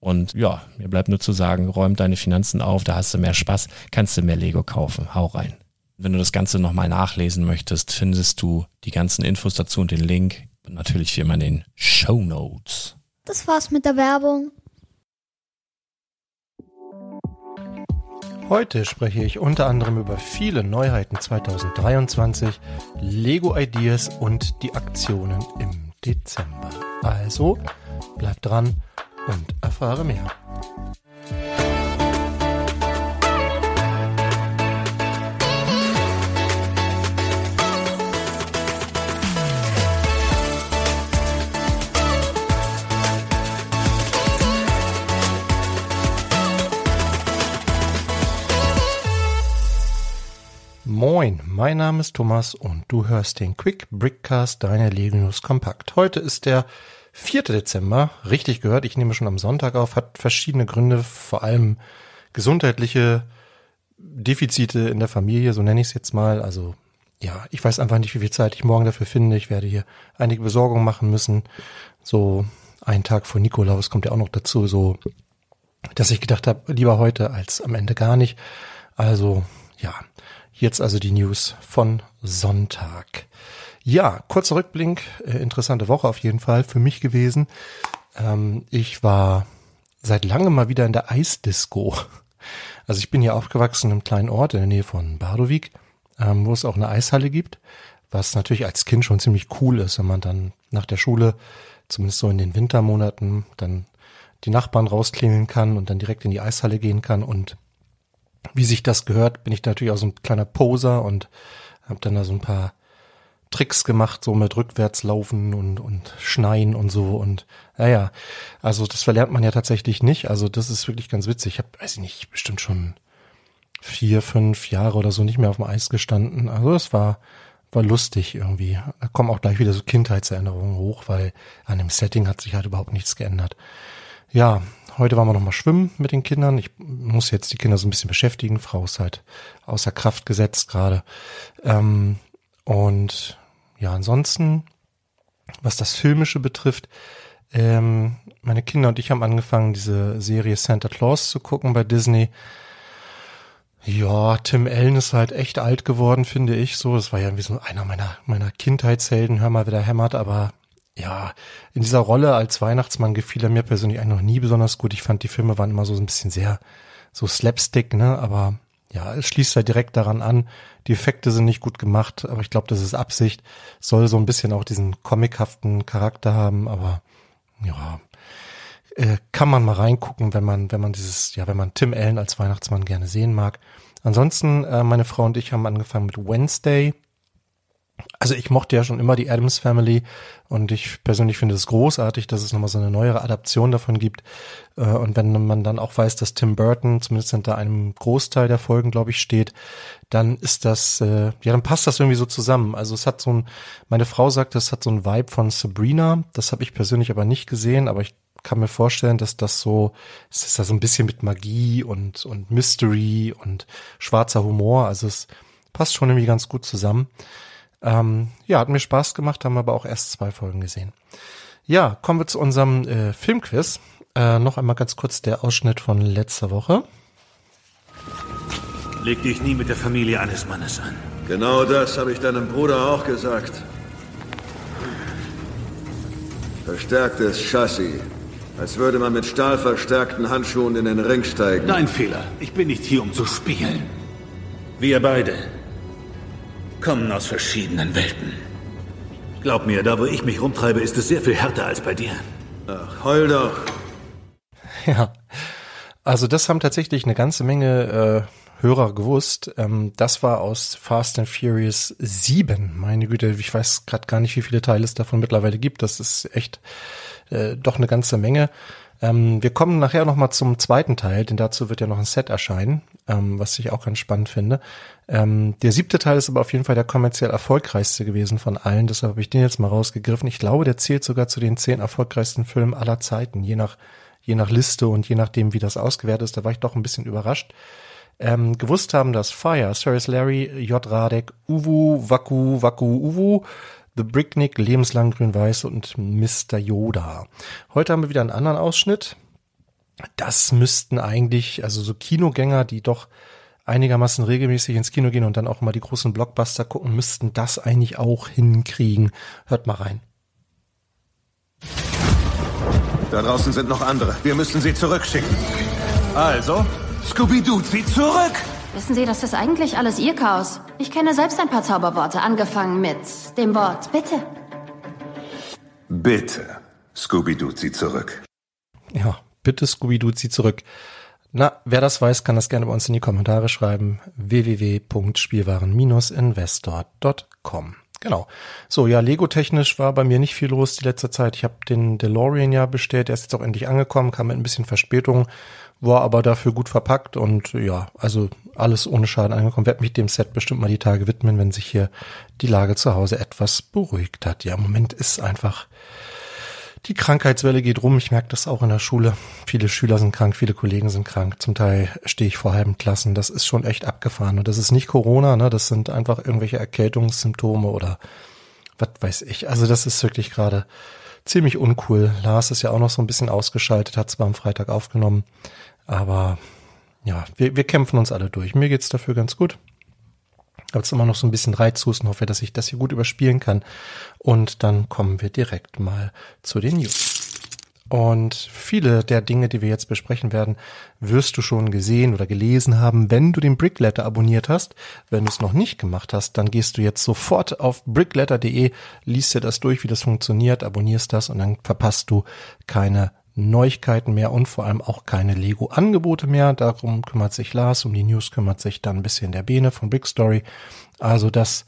Und ja, mir bleibt nur zu sagen, räum deine Finanzen auf, da hast du mehr Spaß, kannst du mehr Lego kaufen. Hau rein. Wenn du das Ganze nochmal nachlesen möchtest, findest du die ganzen Infos dazu und den Link. Und natürlich wie immer in den Show Notes. Das war's mit der Werbung. Heute spreche ich unter anderem über viele Neuheiten 2023, Lego Ideas und die Aktionen im Dezember. Also bleib dran und erfahre mehr. Moin, mein Name ist Thomas und du hörst den Quick Brickcast deiner Lego Kompakt. Heute ist der 4. Dezember, richtig gehört, ich nehme schon am Sonntag auf, hat verschiedene Gründe, vor allem gesundheitliche Defizite in der Familie, so nenne ich es jetzt mal. Also ja, ich weiß einfach nicht, wie viel Zeit ich morgen dafür finde. Ich werde hier einige Besorgungen machen müssen. So einen Tag vor Nikolaus kommt ja auch noch dazu, so dass ich gedacht habe, lieber heute als am Ende gar nicht. Also ja, jetzt also die News von Sonntag. Ja, kurzer Rückblick, äh, interessante Woche auf jeden Fall für mich gewesen. Ähm, ich war seit langem mal wieder in der Eisdisco. Also ich bin hier aufgewachsen im kleinen Ort in der Nähe von Badowik, ähm, wo es auch eine Eishalle gibt, was natürlich als Kind schon ziemlich cool ist, wenn man dann nach der Schule, zumindest so in den Wintermonaten, dann die Nachbarn rausklingeln kann und dann direkt in die Eishalle gehen kann. Und wie sich das gehört, bin ich natürlich auch so ein kleiner Poser und habe dann da so ein paar Tricks gemacht, so mit rückwärts laufen und, und schneien und so und naja, also das verlernt man ja tatsächlich nicht. Also das ist wirklich ganz witzig. Ich habe, weiß ich nicht, bestimmt schon vier, fünf Jahre oder so nicht mehr auf dem Eis gestanden. Also es war, war lustig irgendwie. Da kommen auch gleich wieder so Kindheitserinnerungen hoch, weil an dem Setting hat sich halt überhaupt nichts geändert. Ja, heute waren wir nochmal schwimmen mit den Kindern. Ich muss jetzt die Kinder so ein bisschen beschäftigen. Frau ist halt außer Kraft gesetzt gerade. Ähm, und ja, ansonsten, was das Filmische betrifft, ähm, meine Kinder und ich haben angefangen, diese Serie Santa Claus zu gucken bei Disney. Ja, Tim Allen ist halt echt alt geworden, finde ich so. Das war ja irgendwie so einer meiner, meiner Kindheitshelden, hör mal, wer da hämmert, aber ja, in dieser Rolle als Weihnachtsmann gefiel er mir persönlich eigentlich noch nie besonders gut. Ich fand, die Filme waren immer so ein bisschen sehr, so Slapstick, ne, aber ja, es schließt halt direkt daran an. Die Effekte sind nicht gut gemacht, aber ich glaube, das ist Absicht. Soll so ein bisschen auch diesen comichaften Charakter haben, aber ja, äh, kann man mal reingucken, wenn man, wenn man dieses, ja, wenn man Tim Allen als Weihnachtsmann gerne sehen mag. Ansonsten, äh, meine Frau und ich haben angefangen mit Wednesday. Also ich mochte ja schon immer die Adams Family und ich persönlich finde es großartig, dass es nochmal so eine neuere Adaption davon gibt. Äh, und wenn man dann auch weiß, dass Tim Burton zumindest hinter einem Großteil der Folgen, glaube ich, steht, dann ist das, äh, ja, dann passt das irgendwie so zusammen. Also es hat so ein, meine Frau sagt, es hat so ein Vibe von Sabrina. Das habe ich persönlich aber nicht gesehen, aber ich kann mir vorstellen, dass das so, es ist ja so ein bisschen mit Magie und, und Mystery und schwarzer Humor. Also es passt schon irgendwie ganz gut zusammen. Ähm, ja, hat mir Spaß gemacht, haben aber auch erst zwei Folgen gesehen. Ja, kommen wir zu unserem äh, Filmquiz. Äh, noch einmal ganz kurz der Ausschnitt von letzter Woche. Leg dich nie mit der Familie eines Mannes an. Genau das habe ich deinem Bruder auch gesagt. Verstärktes Chassis. Als würde man mit stahlverstärkten Handschuhen in den Ring steigen. Dein Fehler. Ich bin nicht hier, um zu spielen. Wir beide kommen aus verschiedenen Welten. Glaub mir, da wo ich mich rumtreibe, ist es sehr viel härter als bei dir. Ach, heul doch. Ja, also das haben tatsächlich eine ganze Menge äh, Hörer gewusst. Ähm, das war aus Fast and Furious 7. Meine Güte, ich weiß gerade gar nicht, wie viele Teile es davon mittlerweile gibt. Das ist echt äh, doch eine ganze Menge. Ähm, wir kommen nachher noch mal zum zweiten Teil, denn dazu wird ja noch ein Set erscheinen, ähm, was ich auch ganz spannend finde. Ähm, der siebte Teil ist aber auf jeden Fall der kommerziell erfolgreichste gewesen von allen, deshalb habe ich den jetzt mal rausgegriffen. Ich glaube, der zählt sogar zu den zehn erfolgreichsten Filmen aller Zeiten, je nach je nach Liste und je nachdem, wie das ausgewertet ist. Da war ich doch ein bisschen überrascht. Ähm, gewusst haben, dass Fire, Cyrus Larry, J. Radek, Uwu, Waku, Waku, Uwu, The Bricknick, Lebenslang Grün-Weiß und Mr. Yoda. Heute haben wir wieder einen anderen Ausschnitt. Das müssten eigentlich, also so Kinogänger, die doch einigermaßen regelmäßig ins Kino gehen und dann auch mal die großen Blockbuster gucken, müssten das eigentlich auch hinkriegen. Hört mal rein. Da draußen sind noch andere. Wir müssen sie zurückschicken. Also, Scooby-Doo, zieh zurück! Wissen Sie, das ist eigentlich alles Ihr Chaos. Ich kenne selbst ein paar Zauberworte, angefangen mit dem Wort Bitte. Bitte, Scooby-Doo, zieh zurück. Ja, bitte Scooby-Doo, zieh zurück. Na, wer das weiß, kann das gerne bei uns in die Kommentare schreiben. www.spielwaren-investor.com Genau. So, ja, Lego-technisch war bei mir nicht viel los die letzte Zeit. Ich habe den DeLorean ja bestellt. Der ist jetzt auch endlich angekommen, kam mit ein bisschen Verspätung, war aber dafür gut verpackt und ja, also alles ohne Schaden angekommen. Werde mich dem Set bestimmt mal die Tage widmen, wenn sich hier die Lage zu Hause etwas beruhigt hat. Ja, im Moment ist einfach die Krankheitswelle geht rum. Ich merke das auch in der Schule. Viele Schüler sind krank, viele Kollegen sind krank. Zum Teil stehe ich vor halben Klassen. Das ist schon echt abgefahren. Und das ist nicht Corona, ne? Das sind einfach irgendwelche Erkältungssymptome oder was weiß ich. Also das ist wirklich gerade ziemlich uncool. Lars ist ja auch noch so ein bisschen ausgeschaltet, hat zwar am Freitag aufgenommen, aber ja, wir, wir kämpfen uns alle durch. Mir geht's dafür ganz gut habe jetzt immer noch so ein bisschen Reizhusten, hoffe, dass ich das hier gut überspielen kann. Und dann kommen wir direkt mal zu den News. Und viele der Dinge, die wir jetzt besprechen werden, wirst du schon gesehen oder gelesen haben, wenn du den Brickletter abonniert hast. Wenn du es noch nicht gemacht hast, dann gehst du jetzt sofort auf brickletter.de, liest dir das durch, wie das funktioniert, abonnierst das und dann verpasst du keine Neuigkeiten mehr und vor allem auch keine Lego-Angebote mehr. Darum kümmert sich Lars, um die News kümmert sich dann ein bisschen der Bene von Big Story. Also das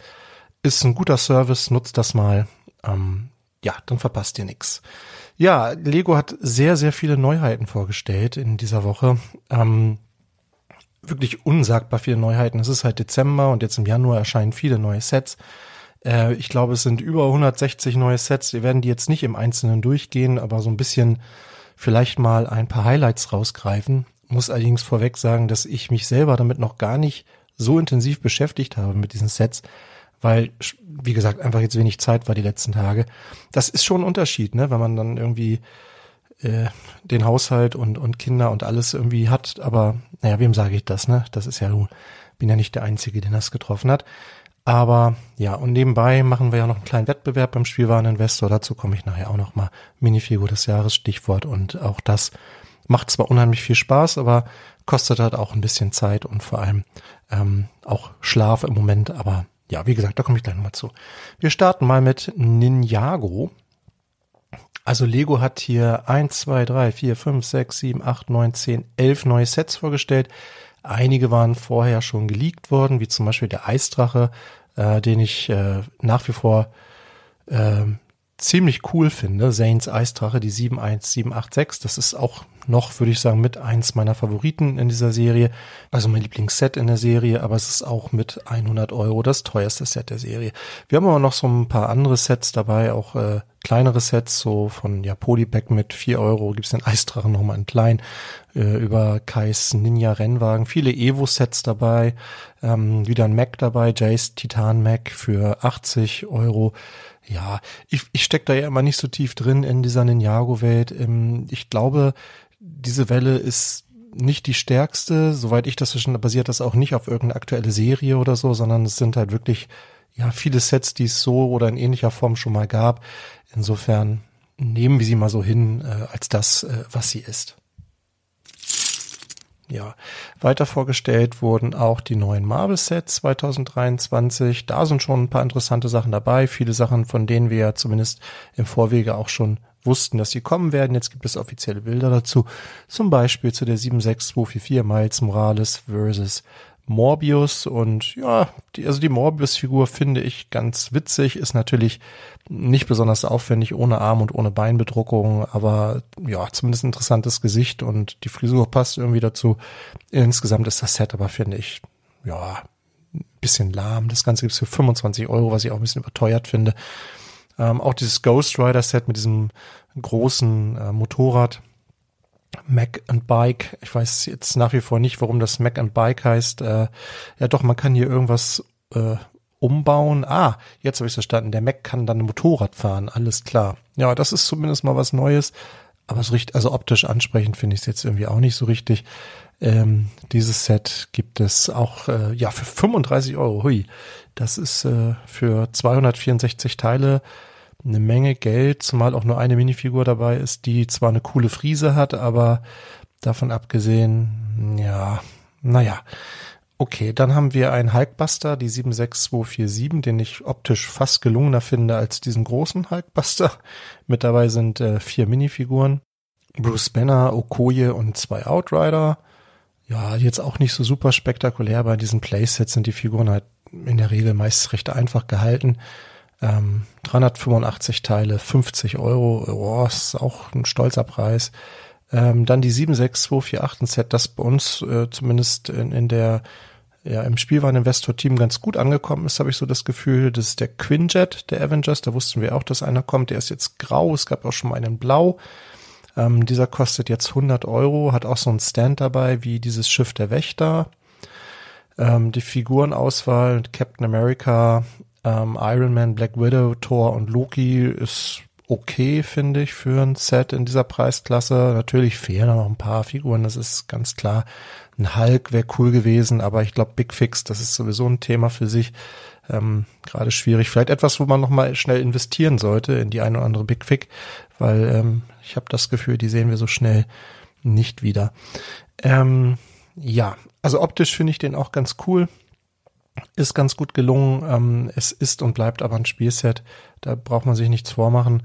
ist ein guter Service, nutzt das mal. Ähm, ja, dann verpasst ihr nix. Ja, Lego hat sehr, sehr viele Neuheiten vorgestellt in dieser Woche. Ähm, wirklich unsagbar viele Neuheiten. Es ist halt Dezember und jetzt im Januar erscheinen viele neue Sets. Äh, ich glaube, es sind über 160 neue Sets. Wir werden die jetzt nicht im Einzelnen durchgehen, aber so ein bisschen vielleicht mal ein paar Highlights rausgreifen. Muss allerdings vorweg sagen, dass ich mich selber damit noch gar nicht so intensiv beschäftigt habe mit diesen Sets, weil, wie gesagt, einfach jetzt wenig Zeit war die letzten Tage. Das ist schon ein Unterschied, ne, wenn man dann irgendwie äh, den Haushalt und, und Kinder und alles irgendwie hat. Aber naja, wem sage ich das, ne? Das ist ja, bin ja nicht der Einzige, den das getroffen hat. Aber ja, und nebenbei machen wir ja noch einen kleinen Wettbewerb beim Spielwareninvestor. Dazu komme ich nachher auch noch mal. Minifigur des Jahres, Stichwort. Und auch das macht zwar unheimlich viel Spaß, aber kostet halt auch ein bisschen Zeit und vor allem ähm, auch Schlaf im Moment. Aber ja, wie gesagt, da komme ich gleich nochmal zu. Wir starten mal mit Ninjago. Also Lego hat hier 1, 2, 3, 4, 5, 6, 7, 8, 9, 10, 11 neue Sets vorgestellt. Einige waren vorher schon geleakt worden, wie zum Beispiel der Eisdrache, äh, den ich äh, nach wie vor äh, ziemlich cool finde. Zanes Eisdrache, die 71786. Das ist auch noch, würde ich sagen, mit eins meiner Favoriten in dieser Serie. Also mein Lieblingsset in der Serie, aber es ist auch mit 100 Euro das teuerste Set der Serie. Wir haben aber noch so ein paar andere Sets dabei, auch äh, kleinere Sets, so von ja, Polypack mit 4 Euro gibt's den Eisdrachen nochmal in klein, äh, über Kais Ninja Rennwagen, viele Evo-Sets dabei, ähm, wieder ein Mac dabei, Jace Titan Mac für 80 Euro. Ja, ich, ich stecke da ja immer nicht so tief drin in dieser Ninjago-Welt. Ähm, ich glaube, diese Welle ist nicht die stärkste, soweit ich das verstanden basiert das auch nicht auf irgendeine aktuelle Serie oder so, sondern es sind halt wirklich ja viele Sets, die es so oder in ähnlicher Form schon mal gab. Insofern nehmen wir sie mal so hin äh, als das, äh, was sie ist. Ja, weiter vorgestellt wurden auch die neuen Marvel-Sets 2023. Da sind schon ein paar interessante Sachen dabei. Viele Sachen, von denen wir ja zumindest im Vorwege auch schon wussten, dass sie kommen werden. Jetzt gibt es offizielle Bilder dazu. Zum Beispiel zu der 76244 Miles Morales versus Morbius und ja, die, also die Morbius-Figur finde ich ganz witzig, ist natürlich nicht besonders aufwendig, ohne Arm und ohne Beinbedruckung, aber ja, zumindest interessantes Gesicht und die Frisur passt irgendwie dazu. Insgesamt ist das Set aber, finde ich, ja, ein bisschen lahm. Das Ganze gibt's für 25 Euro, was ich auch ein bisschen überteuert finde. Ähm, auch dieses Ghost Rider Set mit diesem großen äh, Motorrad. Mac and Bike. Ich weiß jetzt nach wie vor nicht, warum das Mac and Bike heißt. Äh, ja, doch, man kann hier irgendwas äh, umbauen. Ah, jetzt habe ich verstanden. Der Mac kann dann ein Motorrad fahren. Alles klar. Ja, das ist zumindest mal was Neues. Aber so richtig, also optisch ansprechend finde ich es jetzt irgendwie auch nicht so richtig. Ähm, dieses Set gibt es auch äh, ja für 35 Euro. Hui, das ist äh, für 264 Teile eine Menge Geld, zumal auch nur eine Minifigur dabei ist, die zwar eine coole Frise hat, aber davon abgesehen, ja, naja. Okay, dann haben wir einen Hulkbuster, die 76247, den ich optisch fast gelungener finde als diesen großen Hulkbuster. Mit dabei sind äh, vier Minifiguren. Bruce Banner, Okoye und zwei Outrider. Ja, jetzt auch nicht so super spektakulär. Bei diesen Playsets sind die Figuren halt in der Regel meist recht einfach gehalten. Ähm, 385 Teile, 50 Euro, oh, ist auch ein stolzer Preis. Ähm, dann die 76248 Set, das bei uns äh, zumindest in, in der ja, im Spielwareninvestor-Team ganz gut angekommen ist, habe ich so das Gefühl. Das ist der Quinjet der Avengers. Da wussten wir auch, dass einer kommt. Der ist jetzt grau. Es gab auch schon mal einen blau. Ähm, dieser kostet jetzt 100 Euro, hat auch so einen Stand dabei wie dieses Schiff der Wächter. Ähm, die Figurenauswahl Captain America ähm, Iron Man, Black Widow, Thor und Loki ist okay, finde ich, für ein Set in dieser Preisklasse. Natürlich fehlen noch ein paar Figuren, das ist ganz klar. Ein Hulk wäre cool gewesen, aber ich glaube, Big Fix, das ist sowieso ein Thema für sich. Ähm, Gerade schwierig. Vielleicht etwas, wo man nochmal schnell investieren sollte in die eine oder andere Big Fix, weil ähm, ich habe das Gefühl, die sehen wir so schnell nicht wieder. Ähm, ja, also optisch finde ich den auch ganz cool ist ganz gut gelungen. Ähm, es ist und bleibt aber ein Spielset. Da braucht man sich nichts vormachen.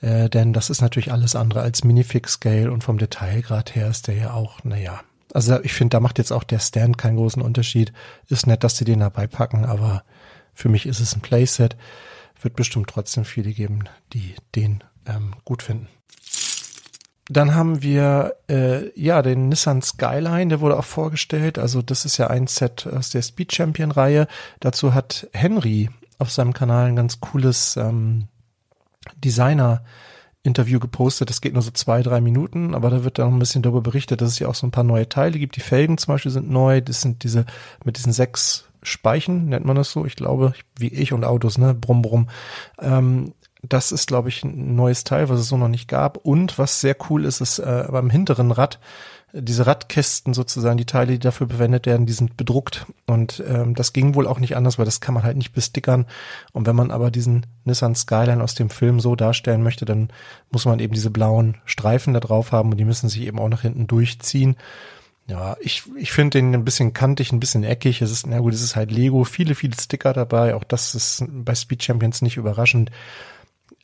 Äh, denn das ist natürlich alles andere als Minifix-Scale und vom Detailgrad her ist der ja auch, naja. Also ich finde, da macht jetzt auch der Stand keinen großen Unterschied. Ist nett, dass sie den dabei packen, aber für mich ist es ein Playset. Wird bestimmt trotzdem viele geben, die den ähm, gut finden. Dann haben wir äh, ja den Nissan Skyline, der wurde auch vorgestellt. Also das ist ja ein Set aus der Speed Champion Reihe. Dazu hat Henry auf seinem Kanal ein ganz cooles ähm, Designer Interview gepostet. Das geht nur so zwei, drei Minuten, aber da wird dann ein bisschen darüber berichtet, dass es ja auch so ein paar neue Teile gibt. Die Felgen zum Beispiel sind neu. Das sind diese mit diesen sechs Speichen, nennt man das so, ich glaube, wie ich und Autos, ne? Brumm, brumm. Ähm, das ist, glaube ich, ein neues Teil, was es so noch nicht gab. Und was sehr cool ist, ist äh, beim hinteren Rad, diese Radkästen sozusagen, die Teile, die dafür verwendet werden, die sind bedruckt. Und ähm, das ging wohl auch nicht anders, weil das kann man halt nicht bestickern. Und wenn man aber diesen Nissan Skyline aus dem Film so darstellen möchte, dann muss man eben diese blauen Streifen da drauf haben und die müssen sich eben auch nach hinten durchziehen. Ja, ich, ich finde den ein bisschen kantig, ein bisschen eckig. Es ist, na gut, es ist halt Lego, viele, viele Sticker dabei. Auch das ist bei Speed Champions nicht überraschend.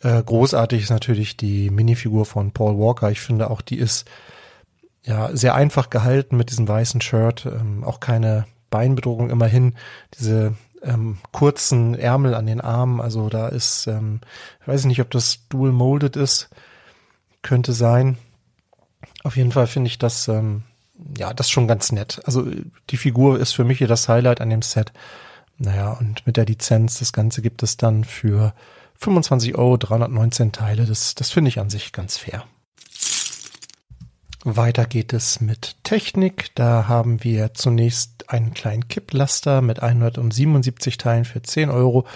Äh, großartig ist natürlich die Minifigur von Paul Walker. Ich finde auch, die ist ja sehr einfach gehalten mit diesem weißen Shirt. Ähm, auch keine Beinbedrohung immerhin. Diese ähm, kurzen Ärmel an den Armen. Also da ist, ähm, ich weiß nicht, ob das dual molded ist. Könnte sein. Auf jeden Fall finde ich das, ähm, ja, das schon ganz nett. Also die Figur ist für mich hier das Highlight an dem Set. Naja, und mit der Lizenz, das Ganze gibt es dann für 25 Euro, 319 Teile. Das, das finde ich an sich ganz fair. Weiter geht es mit Technik. Da haben wir zunächst einen kleinen Kipplaster mit 177 Teilen für 10 Euro.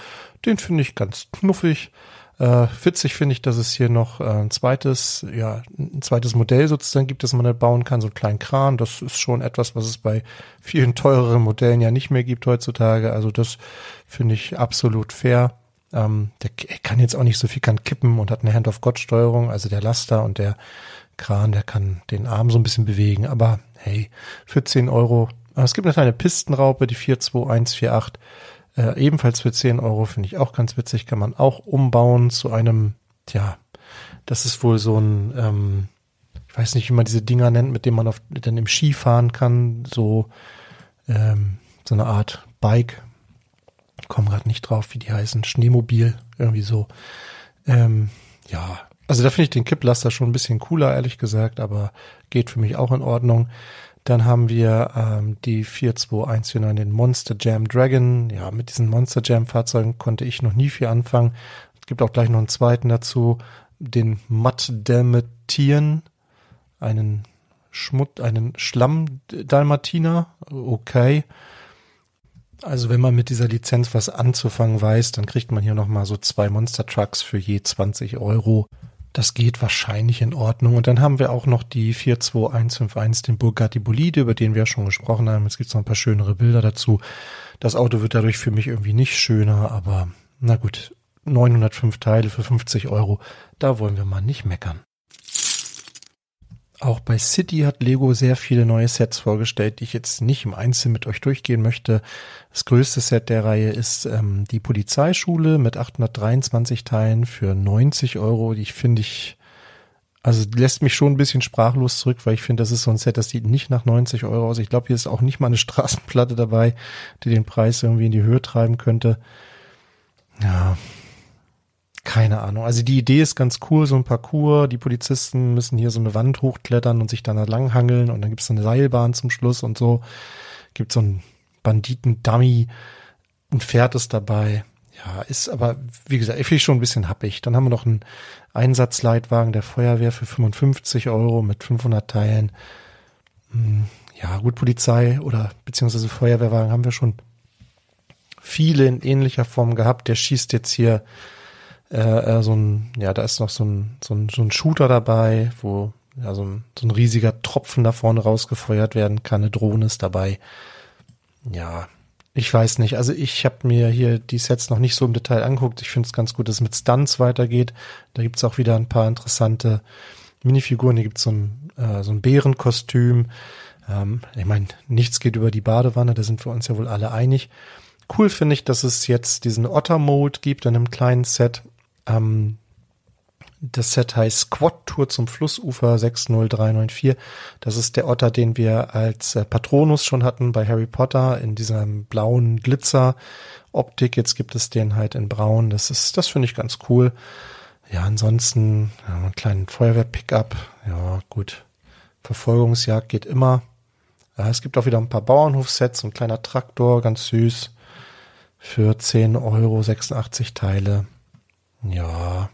Den finde ich ganz knuffig. Äh, witzig finde ich, dass es hier noch äh, ein zweites, ja, ein zweites Modell sozusagen gibt, das man da bauen kann, so einen kleinen Kran. Das ist schon etwas, was es bei vielen teureren Modellen ja nicht mehr gibt heutzutage. Also das finde ich absolut fair. Ähm, der kann jetzt auch nicht so viel, kann kippen und hat eine Hand-of-God-Steuerung, also der Laster und der Kran, der kann den Arm so ein bisschen bewegen, aber hey, für 10 Euro. Es gibt eine kleine Pistenraupe, die 42148, äh, ebenfalls für 10 Euro, finde ich auch ganz witzig, kann man auch umbauen zu einem, tja, das ist wohl so ein, ähm, ich weiß nicht, wie man diese Dinger nennt, mit dem man auf, dann im Ski fahren kann, so, ähm, so eine Art Bike, komme gerade nicht drauf, wie die heißen, Schneemobil, irgendwie so. Ähm, ja, also da finde ich den Kipplaster schon ein bisschen cooler, ehrlich gesagt, aber geht für mich auch in Ordnung. Dann haben wir ähm, die 42149, den Monster Jam Dragon. Ja, mit diesen Monster Jam Fahrzeugen konnte ich noch nie viel anfangen. Es gibt auch gleich noch einen zweiten dazu, den Matt Dalmatien, einen Schmutt, einen Schlamm Dalmatiner. Okay. Also wenn man mit dieser Lizenz was anzufangen weiß, dann kriegt man hier nochmal so zwei Monster Trucks für je 20 Euro. Das geht wahrscheinlich in Ordnung. Und dann haben wir auch noch die 42151, den Bugatti Bolide, über den wir schon gesprochen haben. Jetzt gibt's noch ein paar schönere Bilder dazu. Das Auto wird dadurch für mich irgendwie nicht schöner, aber na gut, 905 Teile für 50 Euro, da wollen wir mal nicht meckern. Auch bei City hat Lego sehr viele neue Sets vorgestellt, die ich jetzt nicht im Einzelnen mit euch durchgehen möchte. Das größte Set der Reihe ist ähm, die Polizeischule mit 823 Teilen für 90 Euro. Die finde ich, also lässt mich schon ein bisschen sprachlos zurück, weil ich finde, das ist so ein Set, das sieht nicht nach 90 Euro aus. Ich glaube, hier ist auch nicht mal eine Straßenplatte dabei, die den Preis irgendwie in die Höhe treiben könnte. Ja, keine Ahnung. Also die Idee ist ganz cool, so ein Parcours. Die Polizisten müssen hier so eine Wand hochklettern und sich dann da langhangeln und dann gibt es eine Seilbahn zum Schluss und so. Gibt so einen Banditen-Dummy, ein Pferd ist dabei. Ja, ist aber, wie gesagt, ich finde schon ein bisschen happig. Dann haben wir noch einen Einsatzleitwagen der Feuerwehr für 55 Euro mit 500 Teilen. Hm, ja, gut, Polizei oder beziehungsweise Feuerwehrwagen haben wir schon viele in ähnlicher Form gehabt. Der schießt jetzt hier äh, so ein, ja, da ist noch so ein, so ein, so ein Shooter dabei, wo ja, so ein, so ein riesiger Tropfen da vorne rausgefeuert werden kann. Eine Drohne ist dabei. Ja, ich weiß nicht. Also ich habe mir hier die Sets noch nicht so im Detail angeguckt. Ich finde es ganz gut, dass es mit Stunts weitergeht. Da gibt's auch wieder ein paar interessante Minifiguren. Hier gibt's so ein, äh, so ein Bärenkostüm. Ähm, ich meine, nichts geht über die Badewanne, da sind wir uns ja wohl alle einig. Cool finde ich, dass es jetzt diesen Otter-Mode gibt in einem kleinen Set. Ähm, Das Set heißt Squad Tour zum Flussufer 60394. Das ist der Otter, den wir als äh, Patronus schon hatten bei Harry Potter in diesem blauen Glitzer Optik. Jetzt gibt es den halt in braun. Das ist, das finde ich ganz cool. Ja, ansonsten ja, einen kleinen Feuerwehr-Pickup. Ja, gut. Verfolgungsjagd geht immer. Ja, es gibt auch wieder ein paar Bauernhofsets, ein kleiner Traktor, ganz süß. Für 10 Euro 86 Teile. Ja,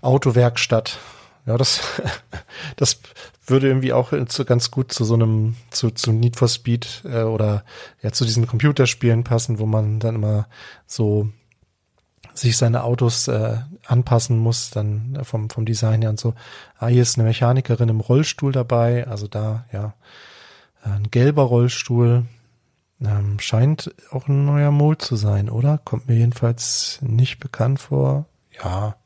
Autowerkstatt. Ja, das, das würde irgendwie auch zu, ganz gut zu so einem, zu, zu Need for Speed äh, oder ja zu diesen Computerspielen passen, wo man dann immer so sich seine Autos äh, anpassen muss, dann äh, vom, vom Design her und so. Ah, hier ist eine Mechanikerin im Rollstuhl dabei, also da, ja, ein gelber Rollstuhl. Ähm, scheint auch ein neuer Mold zu sein, oder? Kommt mir jedenfalls nicht bekannt vor. Ja,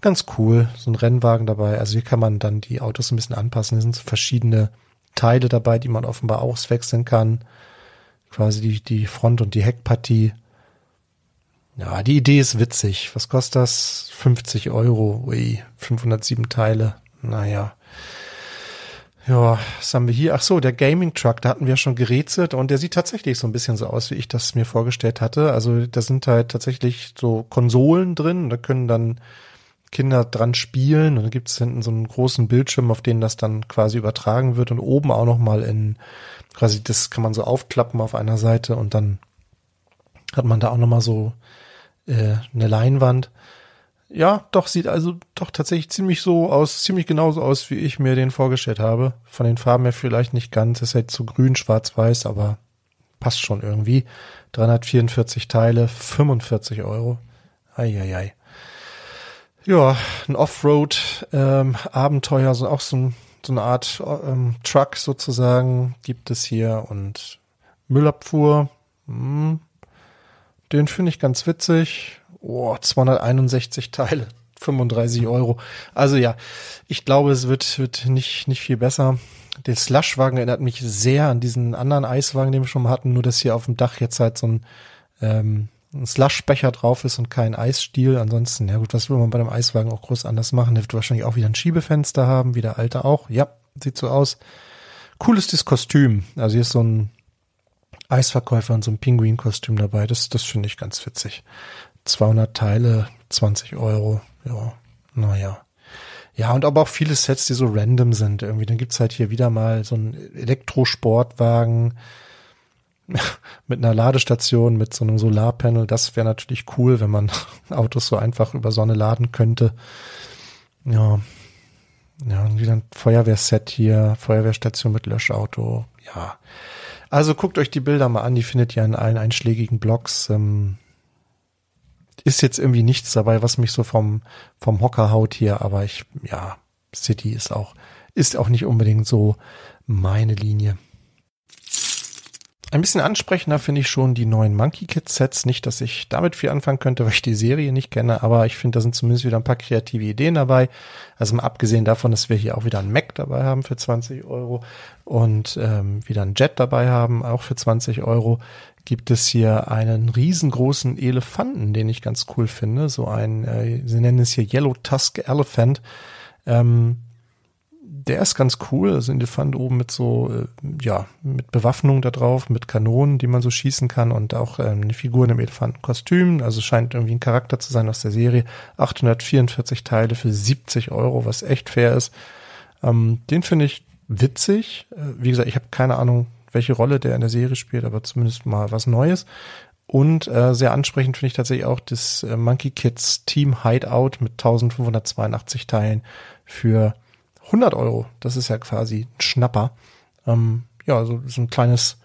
ganz cool. So ein Rennwagen dabei. Also hier kann man dann die Autos ein bisschen anpassen. Hier sind so verschiedene Teile dabei, die man offenbar auswechseln kann. Quasi die, die Front- und die Heckpartie. Ja, die Idee ist witzig. Was kostet das? 50 Euro. Ui, 507 Teile. Naja. Ja, was haben wir hier? Ach so, der Gaming Truck, da hatten wir schon gerätselt und der sieht tatsächlich so ein bisschen so aus, wie ich das mir vorgestellt hatte. Also da sind halt tatsächlich so Konsolen drin, da können dann Kinder dran spielen und dann gibt es hinten so einen großen Bildschirm, auf den das dann quasi übertragen wird und oben auch nochmal in quasi das kann man so aufklappen auf einer Seite und dann hat man da auch nochmal so äh, eine Leinwand. Ja, doch, sieht also doch tatsächlich ziemlich so aus, ziemlich genauso aus, wie ich mir den vorgestellt habe. Von den Farben her vielleicht nicht ganz, ist halt so grün, schwarz-weiß, aber passt schon irgendwie. 344 Teile, 45 Euro. Eieiei. Ja, ein Offroad-Abenteuer, ähm, so auch so, ein, so eine Art ähm, Truck sozusagen gibt es hier und Müllabfuhr. Hm, den finde ich ganz witzig. Oh, 261 Teile, 35 Euro. Also ja, ich glaube, es wird, wird nicht, nicht viel besser. Der Slushwagen erinnert mich sehr an diesen anderen Eiswagen, den wir schon mal hatten, nur dass hier auf dem Dach jetzt halt so ein ähm, ein Slushbecher drauf ist und kein Eisstiel. Ansonsten, ja gut, was will man bei einem Eiswagen auch groß anders machen? Der wird wahrscheinlich auch wieder ein Schiebefenster haben, wie der alte auch. Ja, sieht so aus. Cool ist das Kostüm. Also hier ist so ein Eisverkäufer und so ein Pinguin-Kostüm dabei. Das, das finde ich ganz witzig. 200 Teile, 20 Euro. Ja, naja. Ja, und aber auch viele Sets, die so random sind irgendwie. Dann gibt's halt hier wieder mal so einen Elektrosportwagen mit einer Ladestation, mit so einem Solarpanel, das wäre natürlich cool, wenn man Autos so einfach über Sonne laden könnte. Ja. Ja, und wieder ein Feuerwehrset hier, Feuerwehrstation mit Löschauto. Ja. Also guckt euch die Bilder mal an, die findet ihr in allen einschlägigen Blogs. Ähm, ist jetzt irgendwie nichts dabei, was mich so vom, vom Hocker haut hier, aber ich, ja, City ist auch, ist auch nicht unbedingt so meine Linie. Ein bisschen ansprechender finde ich schon die neuen Monkey Kid Sets. Nicht, dass ich damit viel anfangen könnte, weil ich die Serie nicht kenne, aber ich finde, da sind zumindest wieder ein paar kreative Ideen dabei. Also mal abgesehen davon, dass wir hier auch wieder einen Mac dabei haben für 20 Euro und ähm, wieder einen Jet dabei haben, auch für 20 Euro, gibt es hier einen riesengroßen Elefanten, den ich ganz cool finde. So ein, äh, sie nennen es hier Yellow Tusk Elephant. Ähm, der ist ganz cool. Also ein Elefant oben mit so, äh, ja, mit Bewaffnung da drauf, mit Kanonen, die man so schießen kann und auch äh, eine Figur in einem Elefantenkostüm. Also scheint irgendwie ein Charakter zu sein aus der Serie. 844 Teile für 70 Euro, was echt fair ist. Ähm, den finde ich witzig. Äh, wie gesagt, ich habe keine Ahnung, welche Rolle der in der Serie spielt, aber zumindest mal was Neues. Und äh, sehr ansprechend finde ich tatsächlich auch das äh, Monkey Kids Team Hideout mit 1582 Teilen für 100 Euro, das ist ja quasi ein Schnapper. Ähm, ja, so, so ein kleines,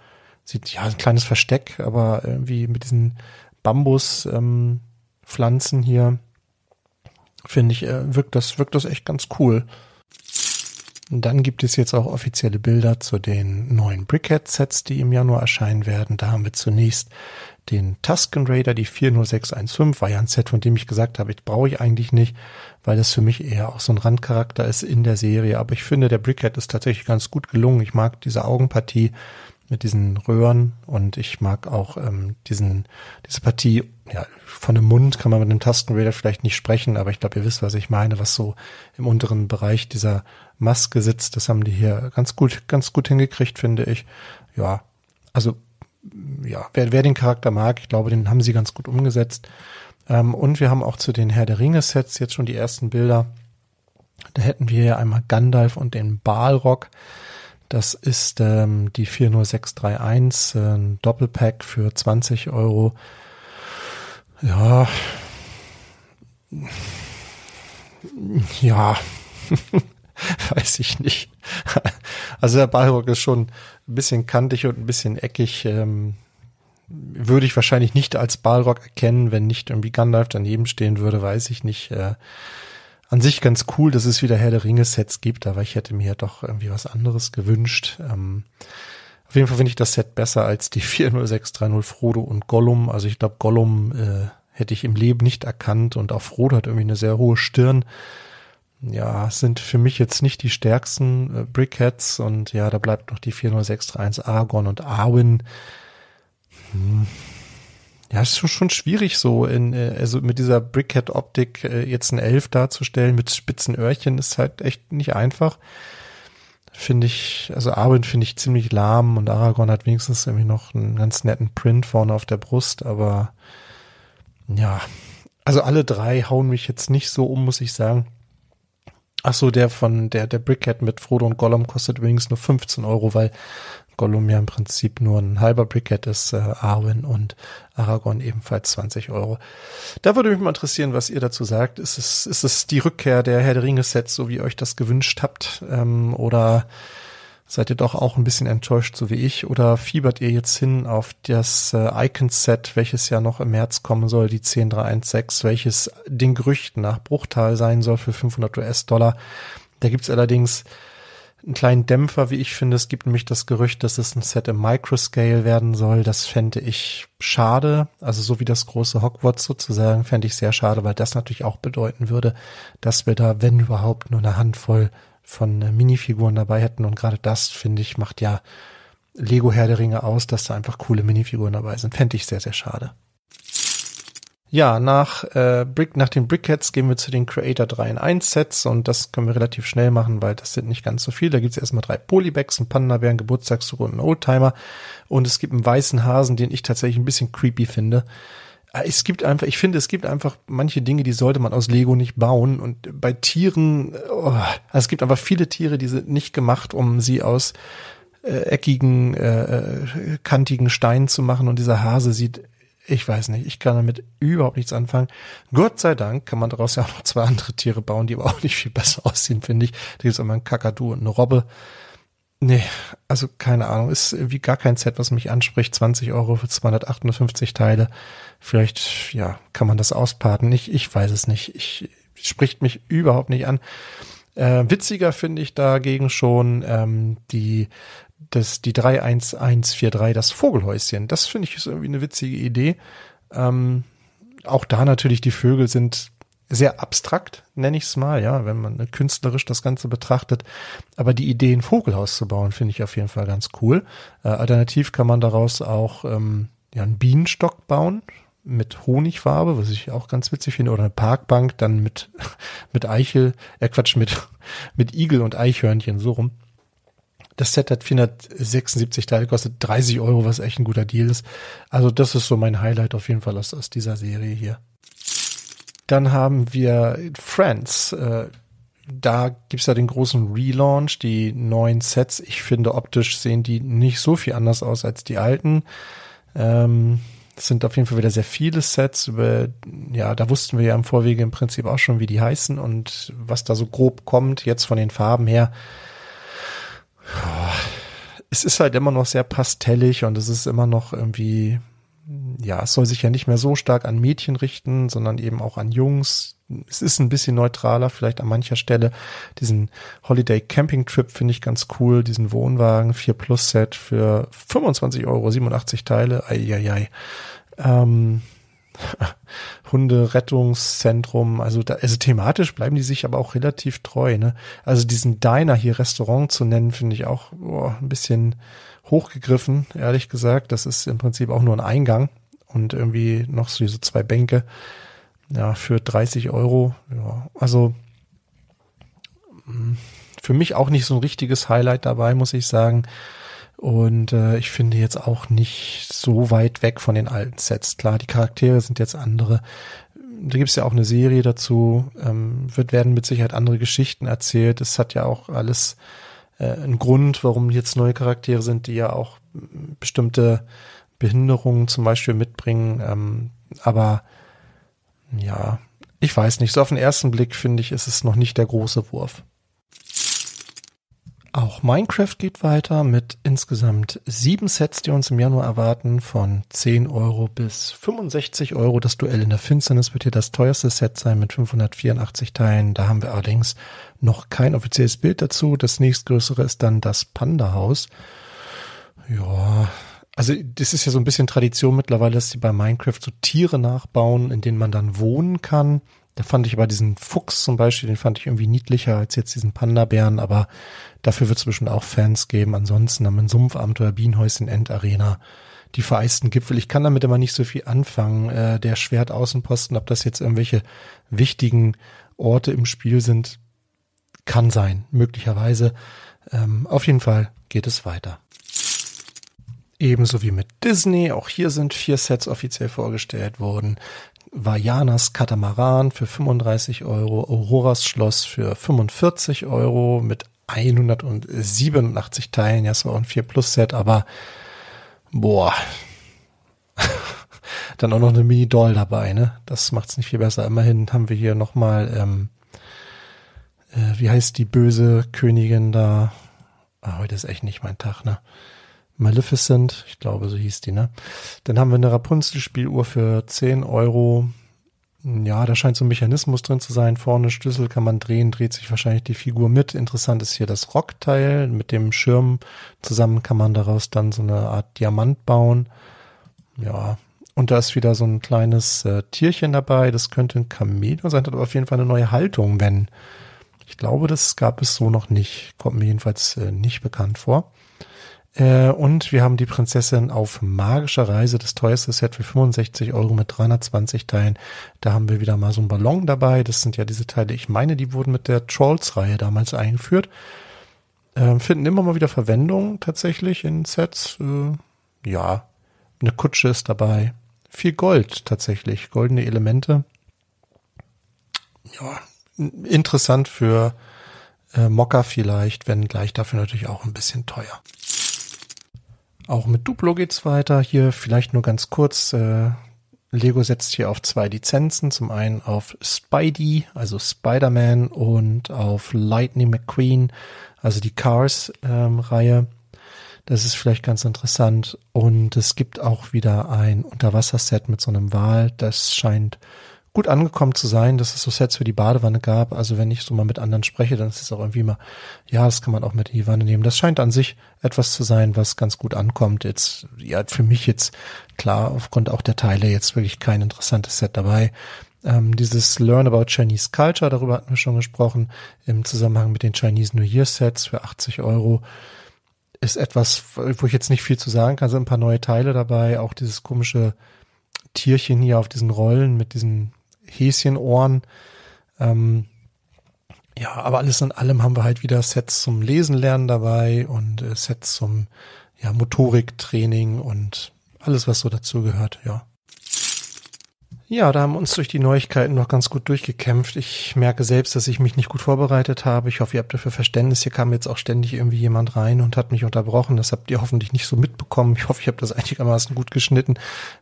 sieht ja ein kleines Versteck, aber irgendwie mit diesen Bambuspflanzen ähm, hier finde ich äh, wirkt das wirkt das echt ganz cool. Dann gibt es jetzt auch offizielle Bilder zu den neuen Brickhead-Sets, die im Januar erscheinen werden. Da haben wir zunächst den Tusken Raider, die 40615, war ja ein Set, von dem ich gesagt habe, ich brauche ich eigentlich nicht, weil das für mich eher auch so ein Randcharakter ist in der Serie. Aber ich finde, der Brickhead ist tatsächlich ganz gut gelungen. Ich mag diese Augenpartie mit diesen Röhren und ich mag auch ähm, diesen diese Partie ja von dem Mund kann man mit dem Tastenradar vielleicht nicht sprechen, aber ich glaube ihr wisst was ich meine, was so im unteren Bereich dieser Maske sitzt, das haben die hier ganz gut ganz gut hingekriegt finde ich. Ja, also ja wer wer den Charakter mag, ich glaube den haben sie ganz gut umgesetzt. Ähm, und wir haben auch zu den Herr der Ringe Sets jetzt schon die ersten Bilder. Da hätten wir ja einmal Gandalf und den Balrog. Das ist ähm, die 40631, äh, ein Doppelpack für 20 Euro. Ja. Ja. Weiß ich nicht. Also der Balrog ist schon ein bisschen kantig und ein bisschen eckig. Ähm, würde ich wahrscheinlich nicht als Balrog erkennen, wenn nicht irgendwie Gandalf daneben stehen würde, weiß ich nicht. Äh, an sich ganz cool, dass es wieder Herr der Ringe-Sets gibt, aber ich hätte mir doch irgendwie was anderes gewünscht. Ähm, auf jeden Fall finde ich das Set besser als die 40630 Frodo und Gollum. Also ich glaube, Gollum äh, hätte ich im Leben nicht erkannt und auch Frodo hat irgendwie eine sehr hohe Stirn. Ja, sind für mich jetzt nicht die stärksten äh, Brickheads und ja, da bleibt noch die 40631 Argon und Arwen. Hm ja, ist schon, schon schwierig so in, äh, also mit dieser Brickhead-Optik äh, jetzt ein Elf darzustellen mit spitzen Öhrchen ist halt echt nicht einfach. Finde ich, also Arwen finde ich ziemlich lahm und Aragorn hat wenigstens irgendwie noch einen ganz netten Print vorne auf der Brust, aber ja, also alle drei hauen mich jetzt nicht so um, muss ich sagen. Ach so, der von der der Brickhead mit Frodo und Gollum kostet übrigens nur 15 Euro, weil Gollum ja im Prinzip nur ein halber Bricket ist, äh, Arwen und Aragorn ebenfalls 20 Euro. Da würde mich mal interessieren, was ihr dazu sagt. Ist es, ist es die Rückkehr der Herr der Ringe-Sets, so wie ihr euch das gewünscht habt? Ähm, oder seid ihr doch auch ein bisschen enttäuscht, so wie ich? Oder fiebert ihr jetzt hin auf das äh, Icon-Set, welches ja noch im März kommen soll, die 10316, welches den Gerüchten nach Bruchtal sein soll für 500 US-Dollar? Da gibt's allerdings einen kleinen Dämpfer, wie ich finde. Es gibt nämlich das Gerücht, dass es ein Set im Microscale werden soll. Das fände ich schade. Also so wie das große Hogwarts sozusagen, fände ich sehr schade, weil das natürlich auch bedeuten würde, dass wir da, wenn überhaupt, nur eine Handvoll von äh, Minifiguren dabei hätten. Und gerade das, finde ich, macht ja Lego Herr der Ringe aus, dass da einfach coole Minifiguren dabei sind. Fände ich sehr, sehr schade. Ja, nach, äh, Brick, nach den Brickheads gehen wir zu den Creator 3 in 1 Sets und das können wir relativ schnell machen, weil das sind nicht ganz so viele. Da gibt's erstmal drei Polybags, ein Panda-Bär, ein Geburtstagszug und einen Oldtimer. Und es gibt einen weißen Hasen, den ich tatsächlich ein bisschen creepy finde. Äh, es gibt einfach, ich finde, es gibt einfach manche Dinge, die sollte man aus Lego nicht bauen. Und bei Tieren, oh, also es gibt einfach viele Tiere, die sind nicht gemacht, um sie aus äh, eckigen, äh, äh kantigen Steinen zu machen. Und dieser Hase sieht ich weiß nicht, ich kann damit überhaupt nichts anfangen. Gott sei Dank kann man daraus ja auch noch zwei andere Tiere bauen, die aber auch nicht viel besser aussehen, finde ich. Da gibt es immer einen Kakadu und eine Robbe. Nee, also keine Ahnung, ist irgendwie gar kein Set, was mich anspricht. 20 Euro für 258 Teile. Vielleicht, ja, kann man das ausparten. Ich, ich weiß es nicht. Ich, spricht mich überhaupt nicht an. Äh, witziger finde ich dagegen schon ähm, die das, die 31143, das Vogelhäuschen. Das finde ich ist irgendwie eine witzige Idee. Ähm, auch da natürlich die Vögel sind sehr abstrakt, nenne ich es mal, ja, wenn man künstlerisch das Ganze betrachtet. Aber die Idee, ein Vogelhaus zu bauen, finde ich auf jeden Fall ganz cool. Äh, alternativ kann man daraus auch ähm, ja, einen Bienenstock bauen mit Honigfarbe, was ich auch ganz witzig finde, oder eine Parkbank dann mit, mit Eichel, äh Quatsch, mit, mit Igel und Eichhörnchen, so rum. Das Set hat 476 Teile, kostet 30 Euro, was echt ein guter Deal ist. Also das ist so mein Highlight auf jeden Fall aus, aus dieser Serie hier. Dann haben wir Friends. Äh, da gibt's ja den großen Relaunch, die neuen Sets. Ich finde, optisch sehen die nicht so viel anders aus als die alten. Ähm, es sind auf jeden Fall wieder sehr viele Sets. Über, ja, da wussten wir ja im Vorwege im Prinzip auch schon, wie die heißen und was da so grob kommt. Jetzt von den Farben her es ist halt immer noch sehr pastellig und es ist immer noch irgendwie, ja, es soll sich ja nicht mehr so stark an Mädchen richten, sondern eben auch an Jungs. Es ist ein bisschen neutraler, vielleicht an mancher Stelle. Diesen Holiday Camping Trip finde ich ganz cool, diesen Wohnwagen 4 Plus Set für 25 Euro, 87 Teile. Eieiei. Ähm, Hunderettungszentrum, also da, also thematisch bleiben die sich aber auch relativ treu, ne? Also diesen Diner hier Restaurant zu nennen, finde ich auch boah, ein bisschen hochgegriffen, ehrlich gesagt. Das ist im Prinzip auch nur ein Eingang und irgendwie noch so diese zwei Bänke. Ja, für 30 Euro. Ja, also mm, für mich auch nicht so ein richtiges Highlight dabei, muss ich sagen. Und äh, ich finde jetzt auch nicht so weit weg von den alten Sets. Klar, die Charaktere sind jetzt andere. Da gibt's ja auch eine Serie dazu. Ähm, wird werden mit Sicherheit andere Geschichten erzählt. Es hat ja auch alles äh, einen Grund, warum jetzt neue Charaktere sind, die ja auch bestimmte Behinderungen zum Beispiel mitbringen. Ähm, aber ja, ich weiß nicht. So auf den ersten Blick finde ich, ist es noch nicht der große Wurf. Auch Minecraft geht weiter mit insgesamt sieben Sets, die uns im Januar erwarten, von 10 Euro bis 65 Euro. Das Duell in der Finsternis wird hier das teuerste Set sein mit 584 Teilen. Da haben wir allerdings noch kein offizielles Bild dazu. Das nächstgrößere ist dann das Panda-Haus. Ja, also das ist ja so ein bisschen Tradition mittlerweile, dass sie bei Minecraft so Tiere nachbauen, in denen man dann wohnen kann. Da fand ich aber diesen Fuchs zum Beispiel, den fand ich irgendwie niedlicher als jetzt diesen Panda-Bären, aber dafür wird es bestimmt auch Fans geben. Ansonsten haben wir ein Sumpfabenteuer, Bienenhäuschen, Endarena, die vereisten Gipfel. Ich kann damit immer nicht so viel anfangen. Äh, der Schwertaußenposten, ob das jetzt irgendwelche wichtigen Orte im Spiel sind, kann sein, möglicherweise. Ähm, auf jeden Fall geht es weiter. Ebenso wie mit Disney. Auch hier sind vier Sets offiziell vorgestellt worden. Vajanas Katamaran für 35 Euro, Auroras Schloss für 45 Euro mit 187 Teilen. Ja, es war auch ein 4 Plus Set, aber boah. Dann auch noch eine Mini-Doll dabei, ne? Das macht's nicht viel besser. Immerhin haben wir hier nochmal, ähm, äh, wie heißt die böse Königin da? Ah, heute ist echt nicht mein Tag, ne? Maleficent, ich glaube, so hieß die, ne? Dann haben wir eine Rapunzel-Spieluhr für 10 Euro. Ja, da scheint so ein Mechanismus drin zu sein. Vorne Schlüssel kann man drehen, dreht sich wahrscheinlich die Figur mit. Interessant ist hier das Rockteil. Mit dem Schirm zusammen kann man daraus dann so eine Art Diamant bauen. Ja, und da ist wieder so ein kleines äh, Tierchen dabei. Das könnte ein Chamäleon sein, hat aber auf jeden Fall eine neue Haltung, wenn. Ich glaube, das gab es so noch nicht. Kommt mir jedenfalls äh, nicht bekannt vor. Äh, und wir haben die Prinzessin auf magischer Reise, das teuerste Set für 65 Euro mit 320 Teilen. Da haben wir wieder mal so einen Ballon dabei. Das sind ja diese Teile, ich meine, die wurden mit der Trolls-Reihe damals eingeführt. Äh, finden immer mal wieder Verwendung tatsächlich in Sets. Äh, ja, eine Kutsche ist dabei. Viel Gold tatsächlich, goldene Elemente. Ja, interessant für äh, Mocker vielleicht, wenn gleich dafür natürlich auch ein bisschen teuer. Auch mit Duplo geht's weiter. Hier vielleicht nur ganz kurz. Äh, Lego setzt hier auf zwei Lizenzen. Zum einen auf Spidey, also Spider-Man und auf Lightning McQueen, also die Cars-Reihe. Ähm, das ist vielleicht ganz interessant. Und es gibt auch wieder ein Unterwasserset mit so einem Wal. Das scheint gut angekommen zu sein, dass es so Sets für die Badewanne gab. Also wenn ich so mal mit anderen spreche, dann ist es auch irgendwie mal, ja, das kann man auch mit in die Wanne nehmen. Das scheint an sich etwas zu sein, was ganz gut ankommt. Jetzt, ja, für mich jetzt klar, aufgrund auch der Teile jetzt wirklich kein interessantes Set dabei. Ähm, dieses Learn About Chinese Culture, darüber hatten wir schon gesprochen, im Zusammenhang mit den Chinese New Year Sets für 80 Euro ist etwas, wo ich jetzt nicht viel zu sagen kann, sind ein paar neue Teile dabei, auch dieses komische Tierchen hier auf diesen Rollen mit diesen Häschenohren. Ähm, ja, aber alles in allem haben wir halt wieder Sets zum Lesen lernen dabei und äh, Sets zum ja, Motoriktraining und alles, was so dazu gehört, ja. Ja, da haben wir uns durch die Neuigkeiten noch ganz gut durchgekämpft. Ich merke selbst, dass ich mich nicht gut vorbereitet habe. Ich hoffe, ihr habt dafür Verständnis. Hier kam jetzt auch ständig irgendwie jemand rein und hat mich unterbrochen. Das habt ihr hoffentlich nicht so mitbekommen. Ich hoffe, ich habe das einigermaßen gut geschnitten.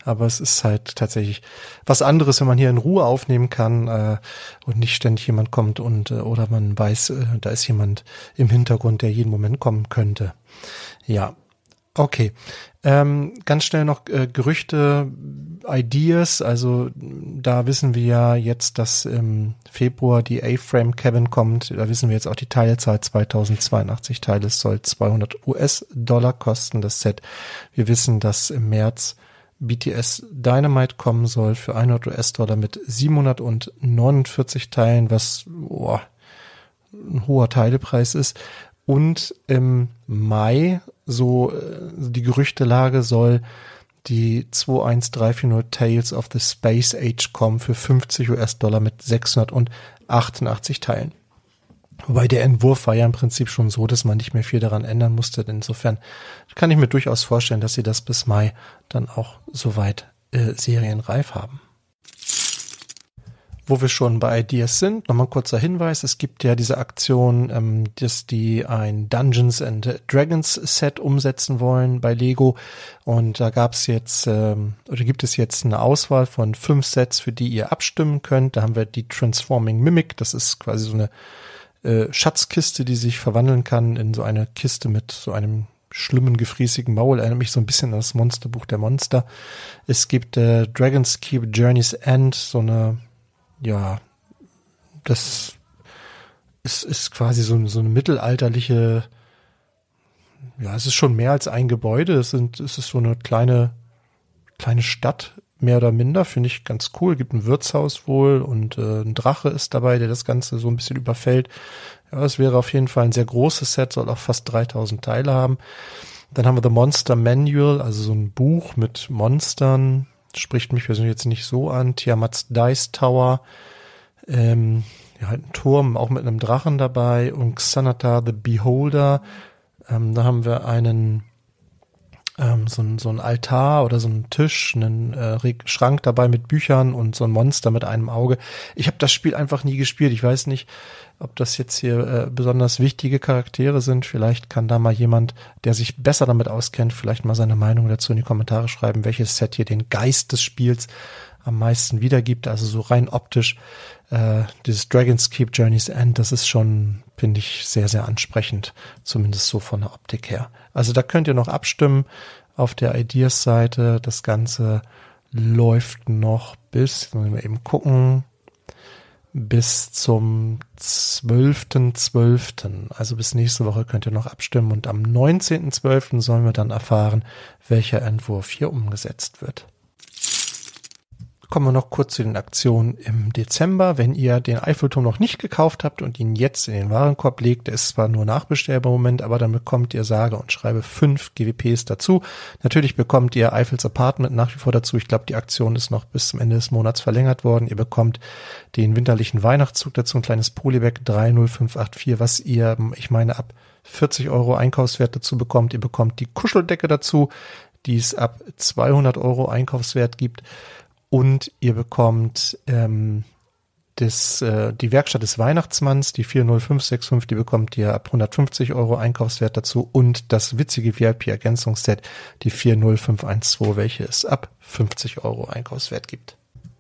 Aber es ist halt tatsächlich was anderes, wenn man hier in Ruhe aufnehmen kann äh, und nicht ständig jemand kommt und äh, oder man weiß, äh, da ist jemand im Hintergrund, der jeden Moment kommen könnte. Ja, Okay. Ähm, ganz schnell noch äh, Gerüchte, Ideas. Also da wissen wir ja jetzt, dass im Februar die A-Frame Cabin kommt. Da wissen wir jetzt auch die Teilezahl 2082 Teile. Es soll 200 US-Dollar kosten, das Set. Wir wissen, dass im März BTS Dynamite kommen soll für 100 US-Dollar mit 749 Teilen, was boah, ein hoher Teilepreis ist. Und im Mai so äh, die Gerüchtelage soll die 21340 Tales of the Space Age kommen für 50 US-Dollar mit 688 Teilen. Wobei der Entwurf war ja im Prinzip schon so, dass man nicht mehr viel daran ändern musste. Insofern kann ich mir durchaus vorstellen, dass sie das bis Mai dann auch soweit äh, serienreif haben. Wo wir schon bei Ideas sind, nochmal ein kurzer Hinweis. Es gibt ja diese Aktion, ähm, dass die ein Dungeons and Dragons Set umsetzen wollen bei Lego. Und da gab es jetzt, ähm, oder gibt es jetzt eine Auswahl von fünf Sets, für die ihr abstimmen könnt. Da haben wir die Transforming Mimic. Das ist quasi so eine äh, Schatzkiste, die sich verwandeln kann in so eine Kiste mit so einem schlimmen, gefriesigen Maul. Erinnert mich so ein bisschen an das Monsterbuch der Monster. Es gibt äh, Dragon's Keep Journey's End, so eine ja, das ist, ist quasi so, so eine mittelalterliche, ja, es ist schon mehr als ein Gebäude. Es sind, es ist so eine kleine, kleine Stadt, mehr oder minder, finde ich ganz cool. Gibt ein Wirtshaus wohl und äh, ein Drache ist dabei, der das Ganze so ein bisschen überfällt. Ja, es wäre auf jeden Fall ein sehr großes Set, soll auch fast 3000 Teile haben. Dann haben wir The Monster Manual, also so ein Buch mit Monstern, spricht mich persönlich jetzt nicht so an. Tiamats Dice Tower, ähm, ja, halt ein Turm, auch mit einem Drachen dabei und Xanata the Beholder. Ähm, da haben wir einen ähm, so, ein, so ein Altar oder so ein Tisch, einen äh, Schrank dabei mit Büchern und so ein Monster mit einem Auge. Ich habe das Spiel einfach nie gespielt. Ich weiß nicht, ob das jetzt hier äh, besonders wichtige Charaktere sind. Vielleicht kann da mal jemand, der sich besser damit auskennt, vielleicht mal seine Meinung dazu in die Kommentare schreiben, welches Set hier den Geist des Spiels am meisten wiedergibt. Also so rein optisch äh, dieses Dragon's Keep Journey's End, das ist schon, finde ich, sehr, sehr ansprechend. Zumindest so von der Optik her. Also da könnt ihr noch abstimmen auf der Ideas-Seite. Das Ganze läuft noch bis, müssen wir eben gucken, bis zum 12.12. Also bis nächste Woche könnt ihr noch abstimmen und am 19.12. sollen wir dann erfahren, welcher Entwurf hier umgesetzt wird. Kommen wir noch kurz zu den Aktionen im Dezember. Wenn ihr den Eiffelturm noch nicht gekauft habt und ihn jetzt in den Warenkorb legt, der ist zwar nur nachbestellbar im Moment, aber dann bekommt ihr sage und schreibe fünf GWPs dazu. Natürlich bekommt ihr Eiffels Apartment nach wie vor dazu. Ich glaube, die Aktion ist noch bis zum Ende des Monats verlängert worden. Ihr bekommt den winterlichen Weihnachtszug dazu, ein kleines Polybag 30584, was ihr, ich meine, ab 40 Euro Einkaufswert dazu bekommt. Ihr bekommt die Kuscheldecke dazu, die es ab 200 Euro Einkaufswert gibt und ihr bekommt ähm, das, äh, die Werkstatt des Weihnachtsmanns, die 40565, die bekommt ihr ab 150 Euro Einkaufswert dazu und das witzige VIP-Ergänzungsset, die 40512, welche es ab 50 Euro Einkaufswert gibt.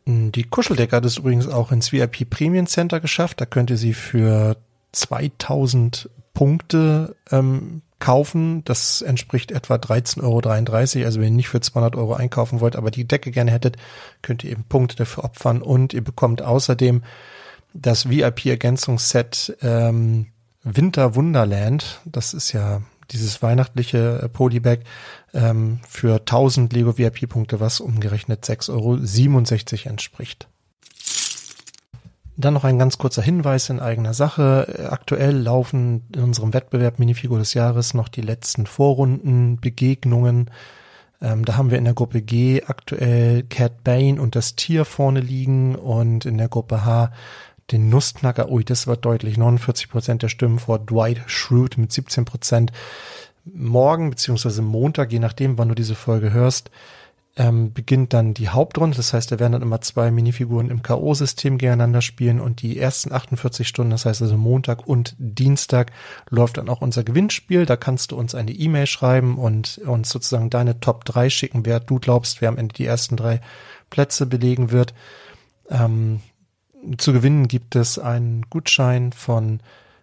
Die Kuscheldecke hat es übrigens auch ins VIP Premium Center geschafft. Da könnt ihr sie für 2000 Punkte ähm, kaufen. Das entspricht etwa 13,33 Euro. Also wenn ihr nicht für 200 Euro einkaufen wollt, aber die Decke gerne hättet, könnt ihr eben Punkte dafür opfern. Und ihr bekommt außerdem das VIP-Ergänzungsset ähm, Winter Wunderland. Das ist ja dieses weihnachtliche äh, Polybag ähm, für 1000 Lego VIP-Punkte, was umgerechnet 6,67 Euro entspricht. Dann noch ein ganz kurzer Hinweis in eigener Sache. Aktuell laufen in unserem Wettbewerb Minifigur des Jahres noch die letzten Vorrunden, Begegnungen. Ähm, da haben wir in der Gruppe G aktuell Cat Bane und das Tier vorne liegen und in der Gruppe H den Nussknacker. Ui, das war deutlich. 49 Prozent der Stimmen vor Dwight Schrute mit 17 Prozent. Morgen beziehungsweise Montag, je nachdem, wann du diese Folge hörst, ähm, beginnt dann die Hauptrunde. Das heißt, da werden dann immer zwei Minifiguren im K.O.-System gegeneinander spielen und die ersten 48 Stunden, das heißt also Montag und Dienstag, läuft dann auch unser Gewinnspiel. Da kannst du uns eine E-Mail schreiben und uns sozusagen deine Top 3 schicken, wer du glaubst, wer am Ende die ersten drei Plätze belegen wird. Ähm, zu gewinnen gibt es einen Gutschein von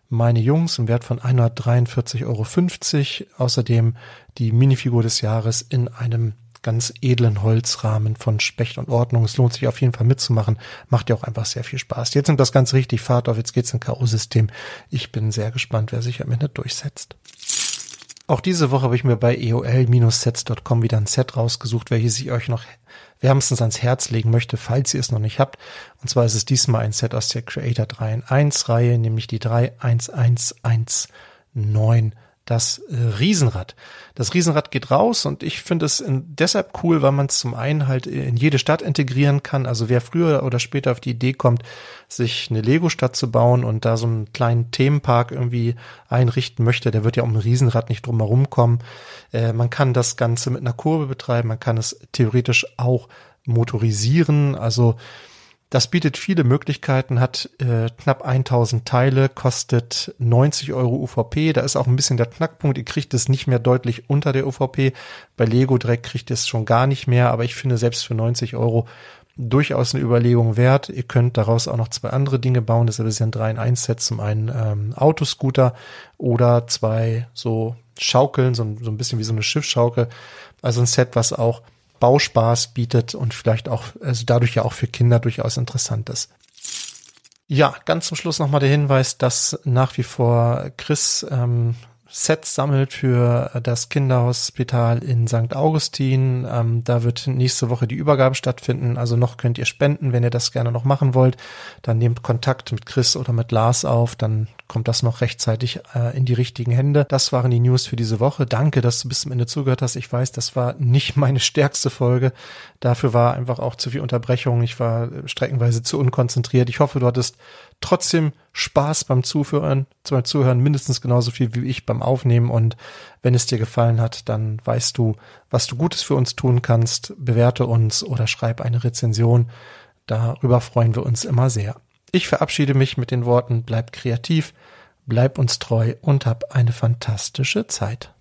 meine Jungs im Wert von 143,50 Euro. Außerdem die Minifigur des Jahres in einem ganz edlen Holzrahmen von Specht und Ordnung. Es lohnt sich auf jeden Fall mitzumachen. Macht ja auch einfach sehr viel Spaß. Jetzt nimmt das Ganze richtig Fahrt auf. Jetzt geht's in K.O.-System. Ich bin sehr gespannt, wer sich am Ende durchsetzt. Auch diese Woche habe ich mir bei eol-sets.com wieder ein Set rausgesucht, welches ich euch noch wärmstens ans Herz legen möchte, falls ihr es noch nicht habt. Und zwar ist es diesmal ein Set aus der Creator 3 in 1 Reihe, nämlich die 31119 das äh, Riesenrad. Das Riesenrad geht raus und ich finde es deshalb cool, weil man es zum einen halt in jede Stadt integrieren kann. Also wer früher oder später auf die Idee kommt, sich eine Lego-Stadt zu bauen und da so einen kleinen Themenpark irgendwie einrichten möchte, der wird ja um ein Riesenrad nicht drum herum kommen. Äh, man kann das Ganze mit einer Kurve betreiben, man kann es theoretisch auch motorisieren. Also das bietet viele Möglichkeiten, hat äh, knapp 1000 Teile, kostet 90 Euro UVP. Da ist auch ein bisschen der Knackpunkt. Ihr kriegt es nicht mehr deutlich unter der UVP. Bei Lego direkt kriegt ihr es schon gar nicht mehr. Aber ich finde selbst für 90 Euro durchaus eine Überlegung wert. Ihr könnt daraus auch noch zwei andere Dinge bauen. Das ist ein 3 in 1 Set. Zum einen ähm, Autoscooter oder zwei so Schaukeln, so, so ein bisschen wie so eine Schiffschaukel. Also ein Set, was auch Bauspaß bietet und vielleicht auch, also dadurch ja auch für Kinder durchaus interessant ist. Ja, ganz zum Schluss nochmal der Hinweis, dass nach wie vor Chris ähm, Sets sammelt für das Kinderhospital in St. Augustin. Ähm, da wird nächste Woche die Übergabe stattfinden. Also noch könnt ihr spenden, wenn ihr das gerne noch machen wollt. Dann nehmt Kontakt mit Chris oder mit Lars auf. Dann kommt das noch rechtzeitig äh, in die richtigen Hände. Das waren die News für diese Woche. Danke, dass du bis zum Ende zugehört hast. Ich weiß, das war nicht meine stärkste Folge. Dafür war einfach auch zu viel Unterbrechung. Ich war streckenweise zu unkonzentriert. Ich hoffe, du hattest trotzdem Spaß beim Zuhören, beim Zuhören mindestens genauso viel wie ich beim Aufnehmen. Und wenn es dir gefallen hat, dann weißt du, was du Gutes für uns tun kannst. Bewerte uns oder schreib eine Rezension. Darüber freuen wir uns immer sehr. Ich verabschiede mich mit den Worten, bleib kreativ, bleib uns treu und hab eine fantastische Zeit.